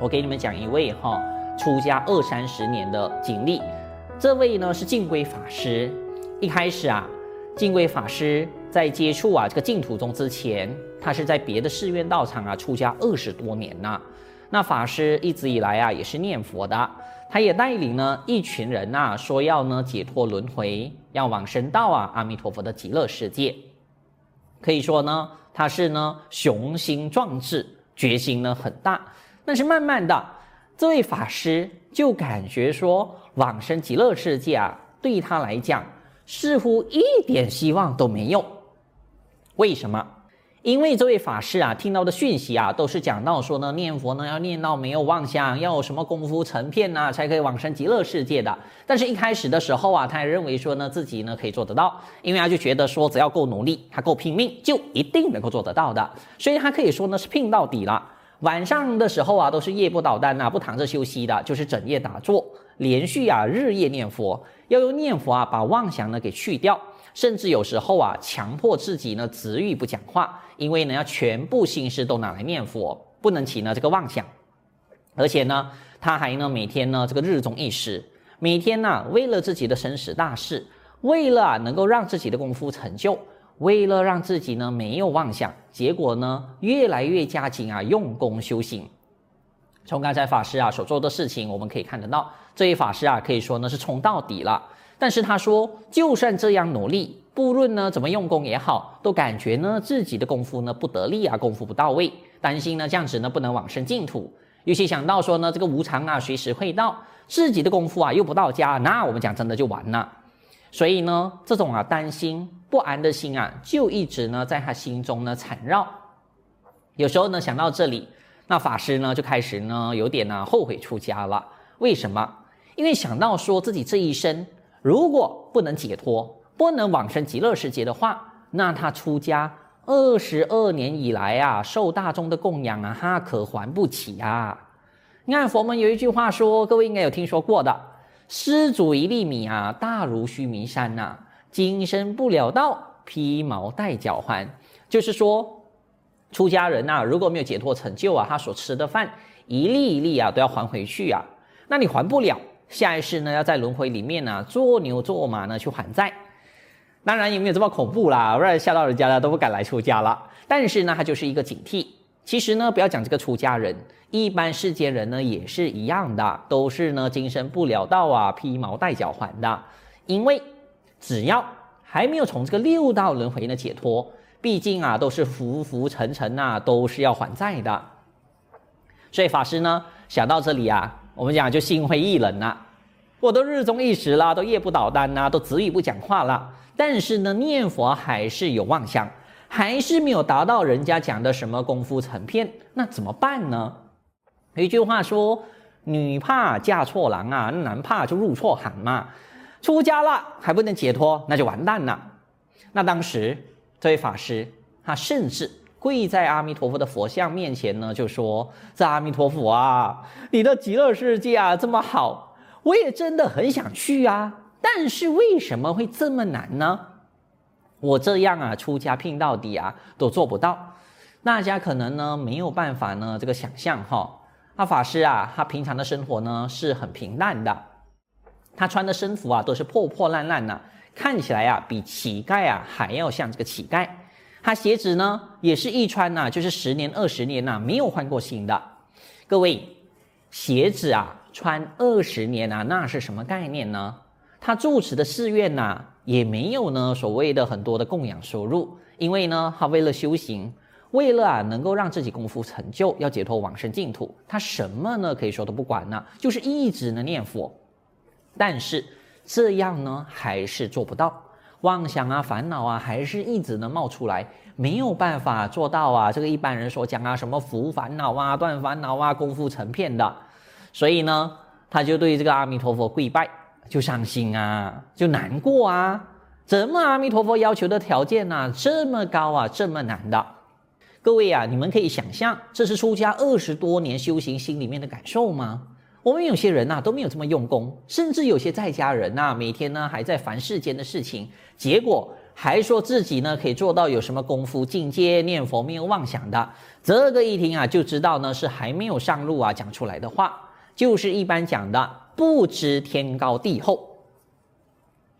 我给你们讲一位哈出家二三十年的经历。这位呢是净规法师。一开始啊，净规法师在接触啊这个净土宗之前，他是在别的寺院道场啊出家二十多年了。那法师一直以来啊也是念佛的，他也带领呢一群人呐，说要呢解脱轮回，要往生到啊阿弥陀佛的极乐世界。可以说呢，他是呢雄心壮志，决心呢很大。但是慢慢的，这位法师就感觉说往生极乐世界啊，对他来讲似乎一点希望都没有。为什么？因为这位法师啊，听到的讯息啊，都是讲到说呢，念佛呢要念到没有妄想，要有什么功夫成片呐，才可以往生极乐世界的。但是，一开始的时候啊，他也认为说呢，自己呢可以做得到，因为他就觉得说，只要够努力，他够拼命，就一定能够做得到的。所以，他可以说呢是拼到底了。晚上的时候啊，都是夜不倒单呐，不躺着休息的，就是整夜打坐，连续啊日夜念佛，要用念佛啊把妄想呢给去掉。甚至有时候啊，强迫自己呢止语不讲话，因为呢要全部心思都拿来念佛，不能起呢这个妄想。而且呢，他还呢每天呢这个日中一时，每天呢为了自己的生死大事，为了啊能够让自己的功夫成就，为了让自己呢没有妄想，结果呢越来越加紧啊用功修行。从刚才法师啊所做的事情，我们可以看得到，这位法师啊可以说呢是冲到底了。但是他说，就算这样努力，不论呢怎么用功也好，都感觉呢自己的功夫呢不得力啊，功夫不到位，担心呢这样子呢不能往生净土。尤其想到说呢这个无常啊随时会到，自己的功夫啊又不到家，那我们讲真的就完了。所以呢这种啊担心不安的心啊，就一直呢在他心中呢缠绕。有时候呢想到这里，那法师呢就开始呢有点呢后悔出家了。为什么？因为想到说自己这一生。如果不能解脱，不能往生极乐世界的话，那他出家二十二年以来啊，受大众的供养啊，他可还不起啊！你看佛门有一句话说，各位应该有听说过的：“施主一粒米啊，大如须弥山呐、啊；今生不了道，披毛戴脚还。”就是说，出家人呐、如果没有解脱成就啊，他所吃的饭一粒一粒啊，都要还回去啊。那你还不了。下一世呢，要在轮回里面呢、做牛做马呢去还债。当然也没有这么恐怖啦，不然吓到人家了都不敢来出家了。但是呢，他就是一个警惕。其实呢，不要讲这个出家人，一般世间人呢也是一样的，都是呢今生不了道啊，披毛戴脚还的。因为只要还没有从这个六道轮回呢解脱，毕竟啊都是浮浮沉沉呐、啊，都是要还债的。所以法师呢想到这里啊。我们讲就心灰意冷了，我都日中一时了，都夜不倒单呐，都止语不讲话了。但是呢，念佛还是有妄想，还是没有达到人家讲的什么功夫成片，那怎么办呢？有一句话说：“女怕嫁错郎啊，男怕就入错行嘛。”出家了还不能解脱，那就完蛋了。那当时这位法师他甚至。跪在阿弥陀佛的佛像面前呢，就说：“这阿弥陀佛啊，你的极乐世界啊这么好，我也真的很想去啊。但是为什么会这么难呢？我这样啊出家拼到底啊都做不到。大家可能呢没有办法呢这个想象哈、哦。那法师啊，他平常的生活呢是很平淡的，他穿的僧服啊都是破破烂烂的，看起来啊比乞丐啊还要像这个乞丐。”他鞋子呢，也是一穿呐，就是十年二十年呐，没有换过新的。各位，鞋子啊，穿二十年啊，那是什么概念呢？他住持的寺院呐，也没有呢所谓的很多的供养收入，因为呢，他为了修行，为了啊能够让自己功夫成就，要解脱往生净土，他什么呢可以说都不管呢，就是一直呢念佛。但是这样呢，还是做不到。妄想啊，烦恼啊，还是一直能冒出来，没有办法做到啊。这个一般人所讲啊，什么伏烦恼啊，断烦恼啊，功夫成片的，所以呢，他就对这个阿弥陀佛跪拜，就伤心啊，就难过啊。怎么阿弥陀佛要求的条件呢、这么高啊，这么难的？各位啊，你们可以想象，这是出家二十多年修行心里面的感受吗？我们有些人呐都没有这么用功，甚至有些在家人呐每天呢还在烦世间的事情，结果还说自己呢可以做到有什么功夫境界，念佛没有妄想的。这个一听啊，就知道呢是还没有上路啊，讲出来的话就是一般讲的不知天高地厚。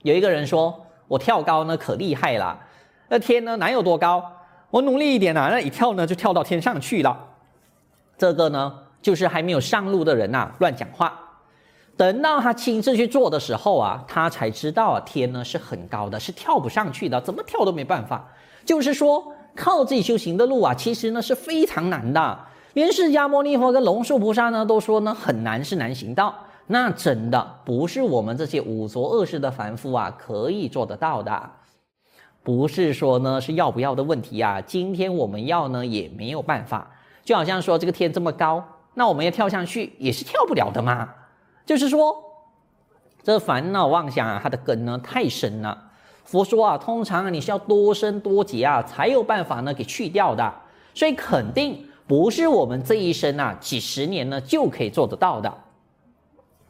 有一个人说：“我跳高呢可厉害了，那天呢哪有多高？我努力一点啊，那一跳呢就跳到天上去了。”这个呢就是还没有上路的人呐、乱讲话。等到他亲自去做的时候啊，他才知道啊，天呢是很高的，是跳不上去的，怎么跳都没办法。就是说，靠自己修行的路啊，其实呢是非常难的。连释迦牟尼佛跟龙树菩萨呢都说呢很难，是难行道。那真的不是我们这些五浊恶世的凡夫啊可以做得到的。不是说呢是要不要的问题啊，今天我们要呢也没有办法。就好像说这个天这么高，那我们要跳上去也是跳不了的嘛。就是说，这烦恼妄想啊，它的根呢太深了。佛说啊，通常啊，你是要多生多劫啊，才有办法呢给去掉的。所以肯定不是我们这一生啊，几十年呢就可以做得到的。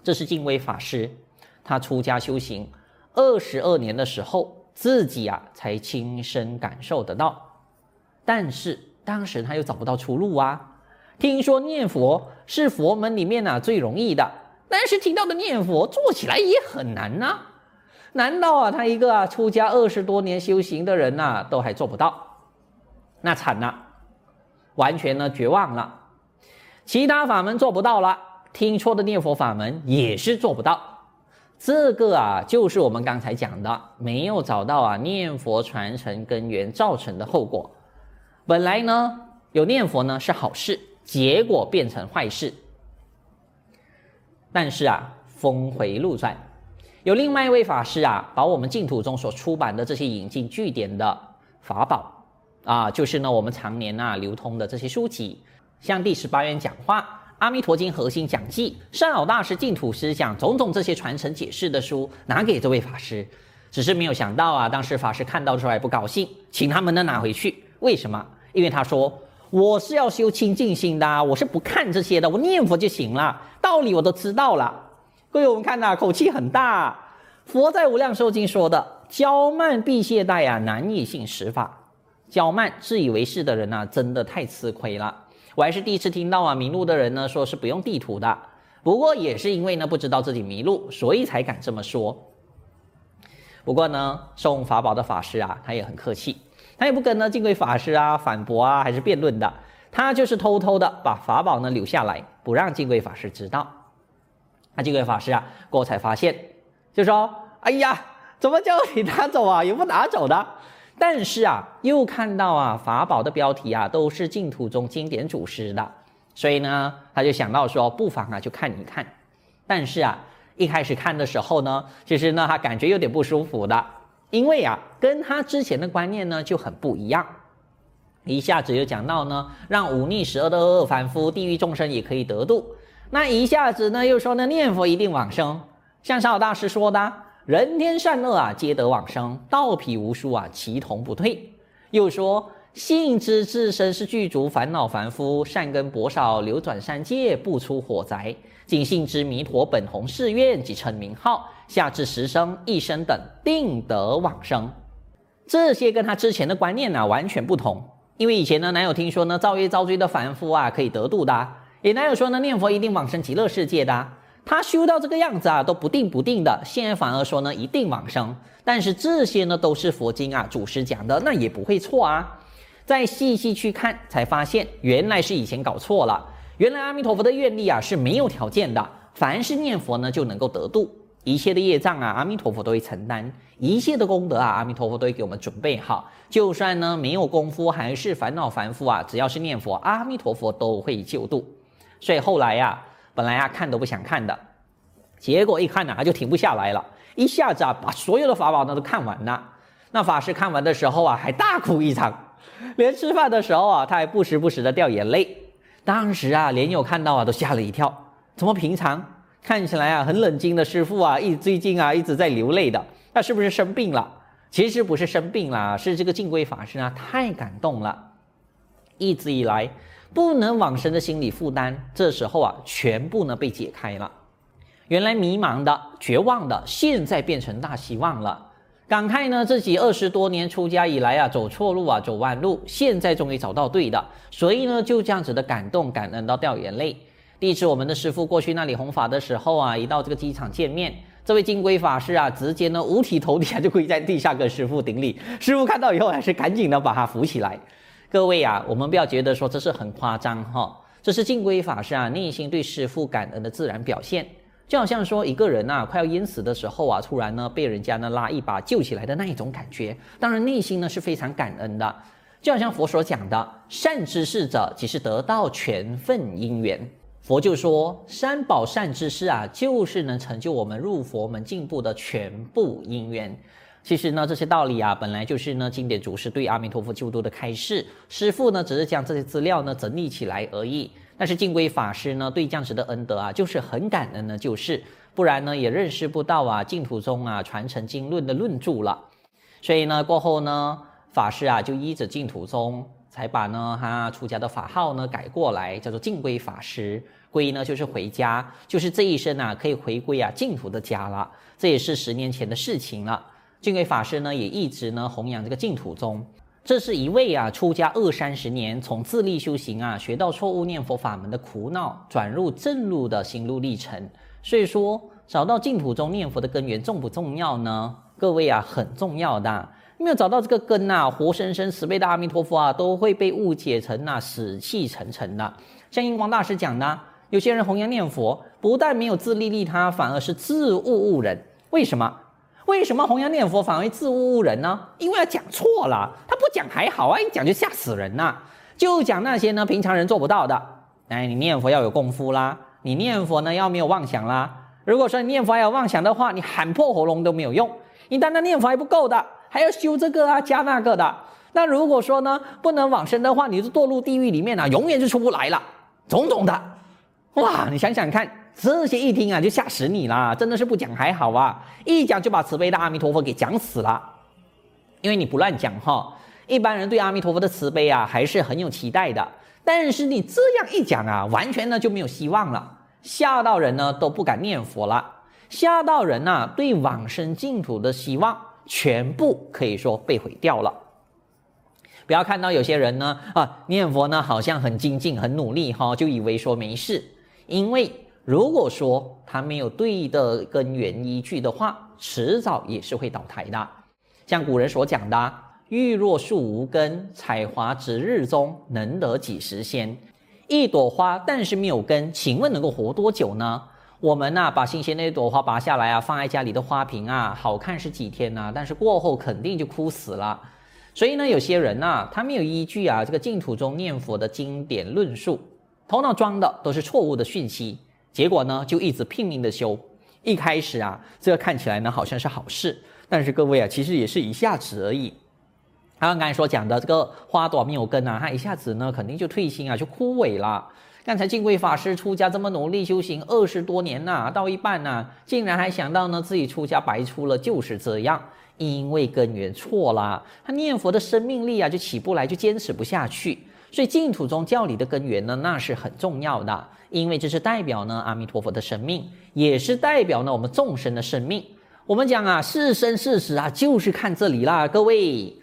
这是净慧法师，他出家修行二十二年的时候，自己啊才亲身感受得到。但是当时他又找不到出路啊。听说念佛是佛门里面啊最容易的。但是听到的念佛做起来也很难呐、难道啊他一个啊出家二十多年修行的人呐、都还做不到？那惨了，完全呢绝望了。其他法门做不到了，听说的念佛法门也是做不到。这个啊就是我们刚才讲的，没有找到啊念佛传承根源造成的后果。本来呢有念佛呢是好事，结果变成坏事。但是啊，峰回路转，有另外一位法师啊，把我们净土中所出版的这些引进据典的法宝啊，就是呢我们常年啊流通的这些书籍，像第十八愿讲话、阿弥陀经核心讲记、善导大师净土思想种种这些传承解释的书，拿给这位法师。只是没有想到啊，当时法师看到之后还不高兴，请他们呢拿回去。为什么？因为他说。我是要修清净心的，我是不看这些的，我念佛就行了，道理我都知道了。各位，我们看呐，口气很大。佛在《无量寿经》说的“骄慢必懈怠啊，难以信实法”。骄慢、自以为是的人呐、真的太吃亏了。我还是第一次听到啊，迷路的人呢说是不用地图的。不过也是因为呢不知道自己迷路，所以才敢这么说。不过呢，送法宝的法师啊，他也很客气。他也不跟呢净慧法师啊反驳啊，还是辩论的，他就是偷偷的把法宝呢留下来，不让净慧法师知道。那净慧法师啊过后才发现，就说：“哎呀，怎么叫你拿走啊？也不拿走的。”但是啊，又看到啊法宝的标题啊都是净土中经典祖师的，所以呢，他就想到说，不妨啊去看一看。但是啊，一开始看的时候呢，其实呢他感觉有点不舒服的。因为啊，跟他之前的观念呢就很不一样，一下子又讲到呢，让五逆十恶的恶凡夫、地狱众生也可以得度，那一下子呢又说呢，念佛一定往生，像少大师说的，人天善恶啊皆得往生，道彼无殊啊，其同不退。又说性之自身是具足烦恼凡夫，善根薄少，流转三界，不出火宅。仅信之弥陀本弘誓愿及称名号，下至十生一生等，定得往生。这些跟他之前的观念呢、完全不同。因为以前呢，哪有听说呢造业造罪的凡夫啊可以得度的，也哪有说呢念佛一定往生极乐世界的。他修到这个样子啊，都不定不定的。现在反而说呢一定往生。但是这些呢都是佛经啊祖师讲的，那也不会错啊。再细细去看，才发现原来是以前搞错了。原来阿弥陀佛的愿力啊是没有条件的，凡是念佛呢就能够得度，一切的业障啊阿弥陀佛都会承担，一切的功德啊阿弥陀佛都会给我们准备好，就算呢没有功夫还是烦恼凡夫啊，只要是念佛，阿弥陀佛都会救度。所以后来呀、本来啊看都不想看的，结果一看呢、他就停不下来了，一下子啊把所有的法宝呢都看完了。那法师看完的时候啊，还大哭一场，连吃饭的时候啊，他还不时不时的掉眼泪。当时啊，莲友看到啊，都吓了一跳。怎么平常看起来啊很冷静的师傅啊，一最近啊一直在流泪的，他是不是生病了？其实不是生病了，是这个净规法师啊太感动了，一直以来不能往生的心理负担，这时候啊全部呢被解开了。原来迷茫的、绝望的，现在变成大希望了。感慨呢自己二十多年出家以来啊，走错路啊，走弯路，现在终于找到对的，所以呢就这样子的感动感恩到掉眼泪。第一次我们的师父过去那里弘法的时候啊，一到这个机场见面，这位金龟法师啊，直接呢五体投地啊，就跪在地下跟师父顶礼。师父看到以后还是赶紧的把他扶起来。各位啊，我们不要觉得说这是很夸张哈，这是金龟法师啊内心对师父感恩的自然表现。就好像说一个人呐快要淹死的时候啊，突然呢被人家呢拉一把救起来的那一种感觉，当然内心呢是非常感恩的。就好像佛所讲的，善知识者即是得到全份因缘。佛就说，三宝善知识啊，就是能成就我们入佛门进步的全部因缘。其实呢，这些道理啊，本来就是呢经典祖师对阿弥陀佛救度的开示，师父呢只是将这些资料呢整理起来而已。但是净圭法师呢，对这样子的恩德啊，就是很感恩呢，就是不然呢也认识不到啊净土宗啊传承经论的论著了。所以呢过后呢，法师啊就依着净土宗，才把呢他出家的法号呢改过来，叫做净规法师。归呢就是回家，就是这一生啊可以回归啊净土的家了。这也是十年前的事情了。净规法师呢也一直呢弘扬这个净土宗。这是一位啊出家二三十年，从自力修行啊学到错误念佛法门的苦恼，转入正路的心路历程。所以说找到净土中念佛的根源重不重要呢？各位啊很重要的。没有找到这个根呐、活生生慈悲的阿弥陀佛啊都会被误解成那、死气沉沉的。像印光大师讲的。有些人弘扬念佛，不但没有自利利他，反而是自误误人。为什么？为什么弘扬念佛反而自误误人呢？因为他讲错了，他不讲还好啊，一讲就吓死人呐。就讲那些呢平常人做不到的。哎，你念佛要有功夫啦，你念佛呢要没有妄想啦。如果说你念佛还有妄想的话，你喊破喉咙都没有用。你单单念佛还不够的，还要修这个啊加那个的。那如果说呢不能往生的话，你就堕入地狱里面啊，永远就出不来了。种种的。哇，你想想看，这些一听啊就吓死你啦！真的是不讲还好啊，一讲就把慈悲的阿弥陀佛给讲死了。因为你不乱讲哈，一般人对阿弥陀佛的慈悲啊还是很有期待的。但是你这样一讲啊，完全呢就没有希望了，吓到人呢都不敢念佛了，吓到人呐、对往生净土的希望全部可以说被毁掉了。不要看到有些人呢啊念佛呢好像很精进很努力哈，就以为说没事。因为如果说他没有对的根源依据的话，迟早也是会倒台的。像古人所讲的“玉若树无根，采华值日中，能得几时鲜”。一朵花，但是没有根，请问能够活多久呢？我们呐、把新鲜的一朵花拔下来啊，放在家里的花瓶啊，好看是几天呐、但是过后肯定就枯死了。所以呢，有些人呐、他没有依据啊，这个净土中念佛的经典论述。头脑装的都是错误的讯息，结果呢就一直拼命的修。一开始啊，这个看起来呢好像是好事，但是各位啊，其实也是一下子而已。还有刚才所讲的这个花朵没有根啊，它一下子呢肯定就退心啊，就枯萎了。刚才净慧法师出家这么努力修行二十多年呐、到一半呢、啊，竟然还想到呢自己出家白出了，就是这样，因为根源错了，他念佛的生命力啊就起不来，就坚持不下去。所以净土宗教理的根源呢，那是很重要的，因为这是代表呢阿弥陀佛的生命，也是代表呢我们众生的生命。我们讲啊，是生是死啊，就是看这里啦，各位。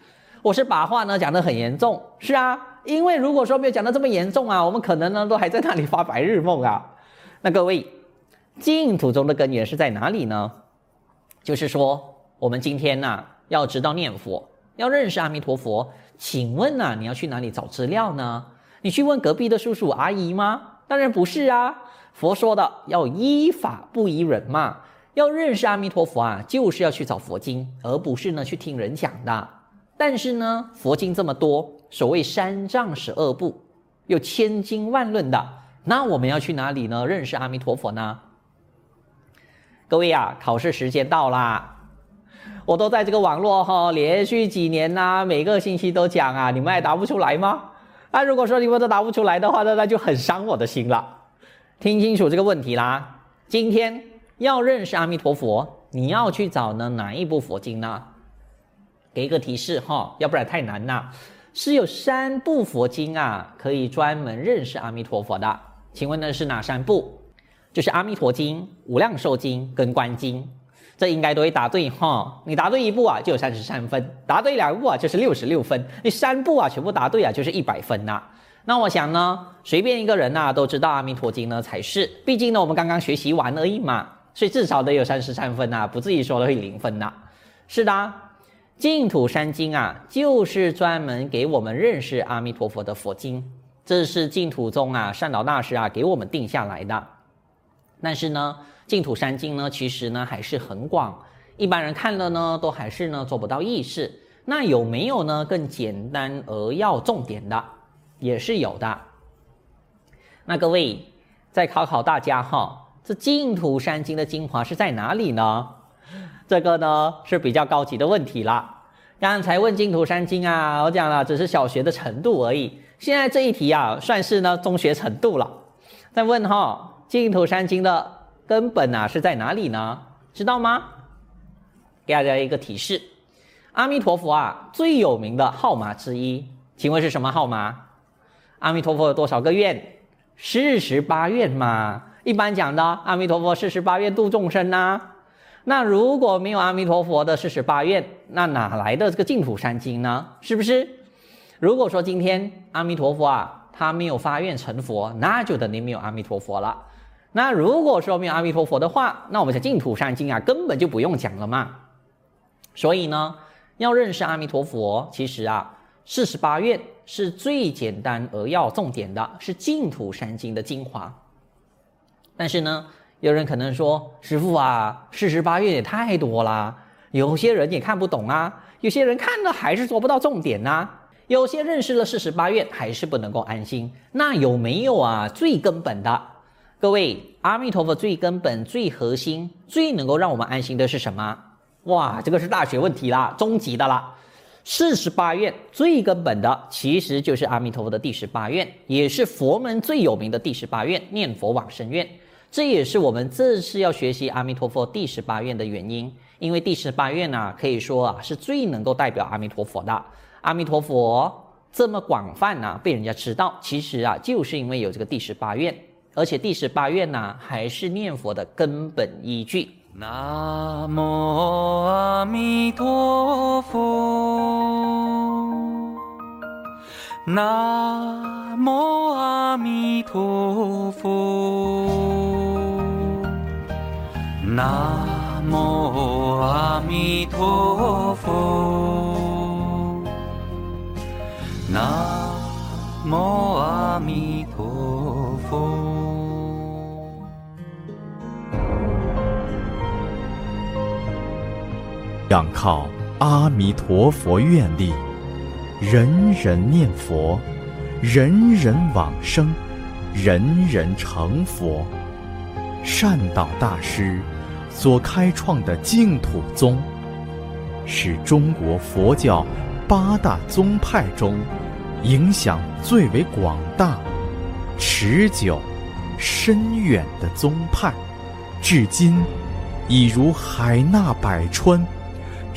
我是把话呢讲得很严重，是啊，因为如果说没有讲得这么严重啊，我们可能呢都还在那里发白日梦啊。那各位，净土宗的根源是在哪里呢？就是说，我们今天呐、要知道念佛，要认识阿弥陀佛。请问呐、啊，你要去哪里找资料呢？你去问隔壁的叔叔阿姨吗？当然不是啊。佛说的要依法不依人嘛。要认识阿弥陀佛啊，就是要去找佛经，而不是呢去听人讲的。但是呢，佛经这么多，所谓三藏十二部，有千经万论的，那我们要去哪里呢？认识阿弥陀佛呢？各位啊，考试时间到啦。我都在这个网络哈，连续几年呐、每个星期都讲啊，你们还答不出来吗？那如果说你们都答不出来的话，那那就很伤我的心了。听清楚这个问题啦。今天要认识阿弥陀佛，你要去找呢哪一部佛经呢？给一个提示哈，要不然太难了。是有三部佛经啊，可以专门认识阿弥陀佛的。请问呢是哪三部？就是《阿弥陀经》《无量寿经》跟《观经》。这应该都会答对哈。你答对一步啊，就有三十三分；答对两步啊，就是六十六分；你三步啊，全部答对啊，就是一百分呐。那我想呢，随便一个人呐、都知道《阿弥陀经》呢才是。毕竟呢，我们刚刚学习完而已嘛，所以至少得有三十三分呐，不至于说的会零分呐。是的，《净土三经》啊，就是专门给我们认识阿弥陀佛的佛经。这是净土宗啊，善导大师啊给我们定下来的。但是呢，《净土三经》呢，其实呢还是很广，一般人看了呢，都还是呢做不到意识。那有没有呢更简单而要重点的？也是有的。那各位再考考大家哈，这净土三经的精华是在哪里呢？这个呢是比较高级的问题啦。刚才问净土三经啊，我讲了只是小学的程度而已。现在这一题啊，算是呢中学程度了。再问哈，净土三经的根本啊是在哪里呢？知道吗？给大家一个提示：阿弥陀佛啊最有名的号码之一，请问是什么号码？阿弥陀佛有多少个愿？四十八愿嘛。一般讲的，阿弥陀佛四十八愿度众生呐、那如果没有阿弥陀佛的四十八愿，那哪来的这个净土三经呢？是不是？如果说今天阿弥陀佛啊，他没有发愿成佛，那就等于没有阿弥陀佛了。那如果说没有阿弥陀佛的话，那我们讲净土三经啊，根本就不用讲了嘛。所以呢，要认识阿弥陀佛，其实啊。四十八愿是最简单而要重点的，是净土三经的精华。但是呢，有人可能说：“师傅啊，四十八愿也太多啦，有些人也看不懂啊，有些人看了还是做不到重点呐，有些认识了四十八愿还是不能够安心。那有没有啊最根本的？各位，阿弥陀佛最根本、最核心、最能够让我们安心的是什么？哇，这个是大学问题啦，终极的啦。”四十八愿最根本的，其实就是阿弥陀佛的第十八愿，也是佛门最有名的第十八愿——念佛往生愿。这也是我们这次要学习阿弥陀佛第十八愿的原因。因为第十八愿呢，可以说啊，是最能够代表阿弥陀佛的。阿弥陀佛这么广泛呢，被人家知道，其实啊，就是因为有这个第十八愿，而且第十八愿呢，还是念佛的根本依据。南无阿弥陀佛，南无阿弥陀佛，南无阿弥陀佛，南无阿弥仰靠阿弥陀佛愿力，人人念佛，人人往生，人人成佛。善导大师所开创的净土宗，是中国佛教八大宗派中影响最为广大、持久、深远的宗派，至今已如海纳百川。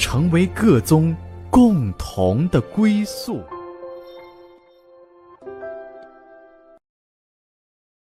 成为各宗共同的归宿。